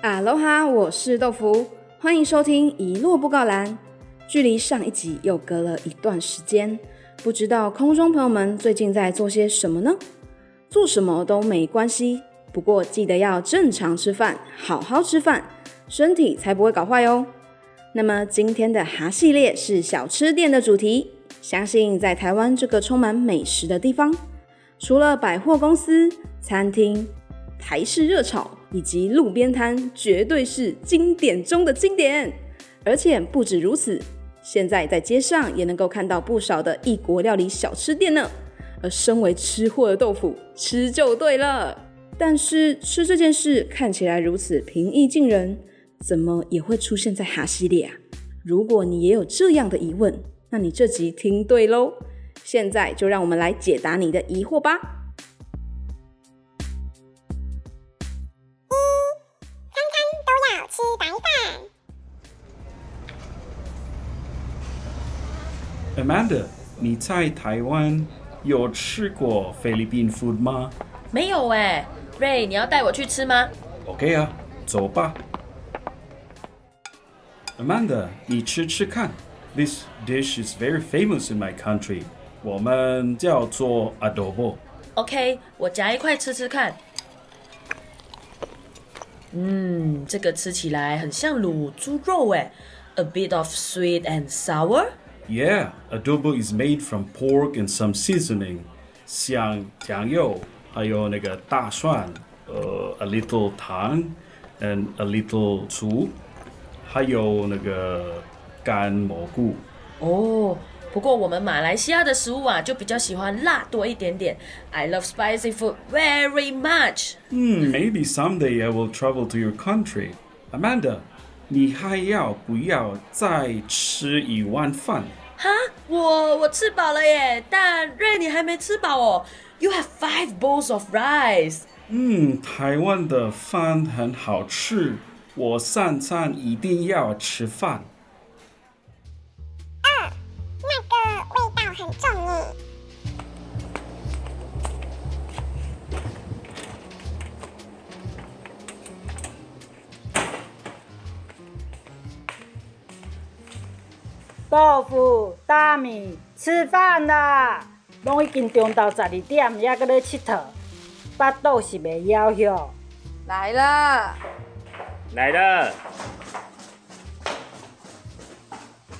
哈喽哈，我是豆腐，欢迎收听一落布告栏。距离上一集又隔了一段时间，不知道空中朋友们最近在做些什么呢？做什么都没关系，不过记得要正常吃饭，好好吃饭，身体才不会搞坏哦。那么今天的哈系列是小吃店的主题，相信在台湾这个充满美食的地方，除了百货公司、餐厅、台式热炒以及路边摊，绝对是经典中的经典。而且不止如此，现在在街上也能够看到不少的异国料理小吃店呢。而身为吃货的豆腐，吃就对了。但是吃这件事看起来如此平易近人，怎么也会出现在哈西里啊？如果你也有这样的疑问，那你这集听对喽。现在就让我们来解答你的疑惑吧。Amanda，你在台湾有吃过菲律宾 food 吗没有哎，瑞，你要带我去吃吗？？OK 啊，走吧。Amanda，你吃吃看。This dish is very famous in my country。我们叫做 adobo。OK，我夹一块吃吃看。嗯，这个吃起来很像卤猪肉哎，a bit of sweet and sour。Yeah, adobo is made from pork and some seasoning，像酱油，还有那个大蒜，呃，a little 糖，and a little 醋，还有那个干蘑菇。哦，不过我们马来西亚的食物啊，就比较喜欢辣多一点点。I love spicy food very much。 Hmm, maybe someday I will travel to your country. Amanda， 你还要不要再吃一碗饭？哈，我我吃饱了耶，但瑞你还没吃饱哦。You have five bowls of rice。嗯，台湾的饭很好吃，我三餐一定要吃饭。啊，那个味道很重耶。豆腐、大米，吃饭啦！拢已经中昼十二点，还搁咧佚佗，巴肚是袂枵哟。来了，来了，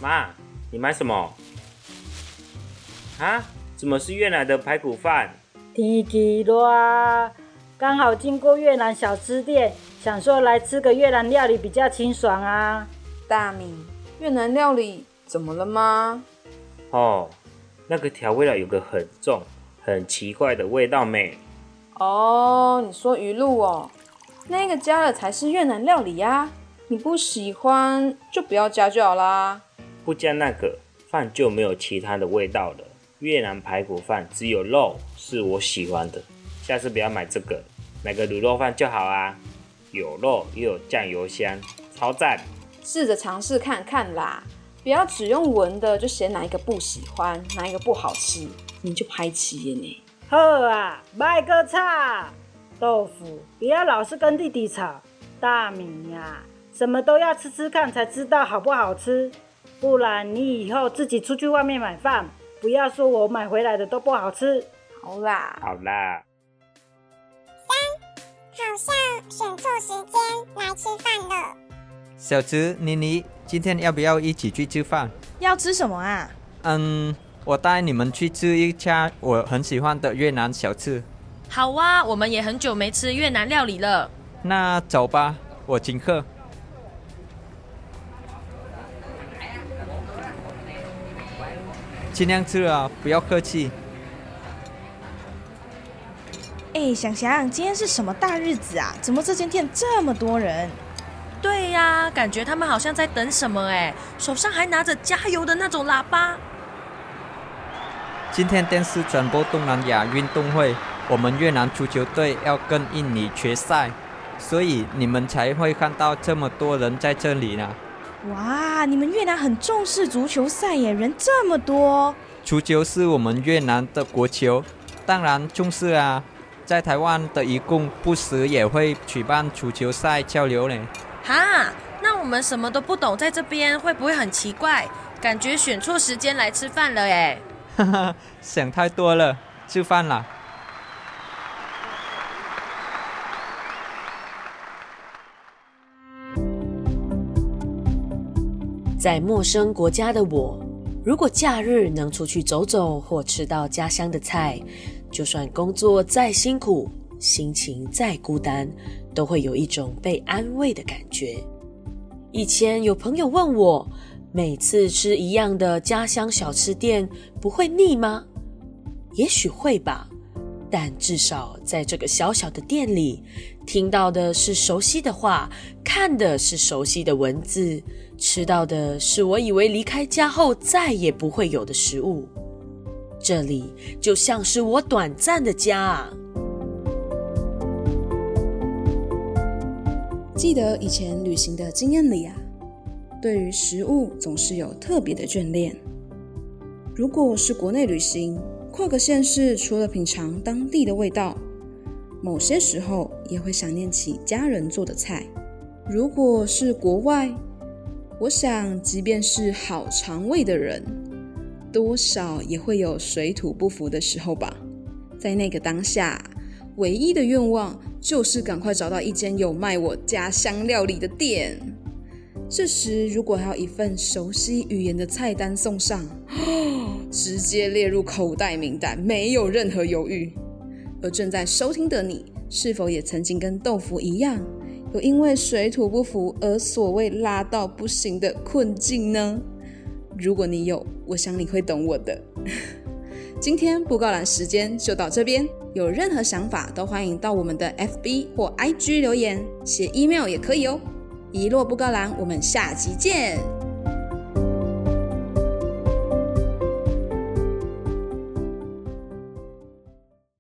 妈，你买什么？啊？怎么是越南的排骨饭？天气热，刚好经过越南小吃店，想说来吃个越南料理比较清爽啊。大米，越南料理怎么了吗？哦，那个调味料有个很重、很奇怪的味道没？哦，你说鱼露哦，那个加了才是越南料理呀、你不喜欢就不要加就好啦。不加那个饭就没有其他的味道了。越南排骨饭只有肉是我喜欢的，下次不要买这个，买个卤肉饭就好啊。有肉又有酱油香，超赞！试着尝试看看啦，不要只用闻的就嫌哪一个不喜欢，哪一个不好吃，你就拍七耶呢。好啊，卖个差。豆腐，不要老是跟弟弟吵。大米呀、什么都要吃吃看才知道好不好吃，不然你以后自己出去外面买饭，不要说我买回来的都不好吃。好啦，好啦，三好像选错时间来吃饭了。小池、妮妮，今天要不要一起去吃饭？要吃什么啊？嗯，我带你们去吃一家我很喜欢的越南小吃。好啊，我们也很久没吃越南料理了。那走吧，我请客。尽量吃啊，不要客气。哎，想想今天是什么大日子啊？怎么这间店这么多人？对呀、感觉他们好像在等什么哎，手上还拿着加油的那种喇叭。今天电视转播东南亚运动会，我们越南足球队要跟印尼决赛，所以你们才会看到这么多人在这里呢。哇，你们越南很重视足球赛耶，人这么多。足球是我们越南的国球，当然重视啊。在台湾的一共不时也会举办足球赛交流呢。哈，那我们什么都不懂，在这边会不会很奇怪？感觉选错时间来吃饭了哎。哈哈，想太多了，吃饭了。在陌生国家的我，如果假日能出去走走或吃到家乡的菜，就算工作再辛苦，心情再孤单，都会有一种被安慰的感觉。以前有朋友问我，每次吃一样的家乡小吃店不会腻吗？也许会吧，但至少在这个小小的店里，听到的是熟悉的话，看的是熟悉的文字。吃到的是我以为离开家后再也不会有的食物，这里就像是我短暂的家！记得以前旅行的经验里啊，对于食物总是有特别的眷恋。如果是国内旅行，跨个县市，除了品尝当地的味道，某些时候也会想念起家人做的菜。如果是国外，我想，即便是好肠胃的人，多少也会有水土不服的时候吧。在那个当下，唯一的愿望就是赶快找到一间有卖我家乡料理的店。这时，如果还有一份熟悉语言的菜单送上，直接列入口袋名单，没有任何犹豫。而正在收听的你，是否也曾经跟豆腐一样？有因为水土不服而所谓拉到不行的困境呢？如果你有，我想你会懂我的。今天布告栏时间就到这边，有任何想法都欢迎到我们的 FB 或 IG 留言，写 email 也可以哦。一落布告栏，我们下集见。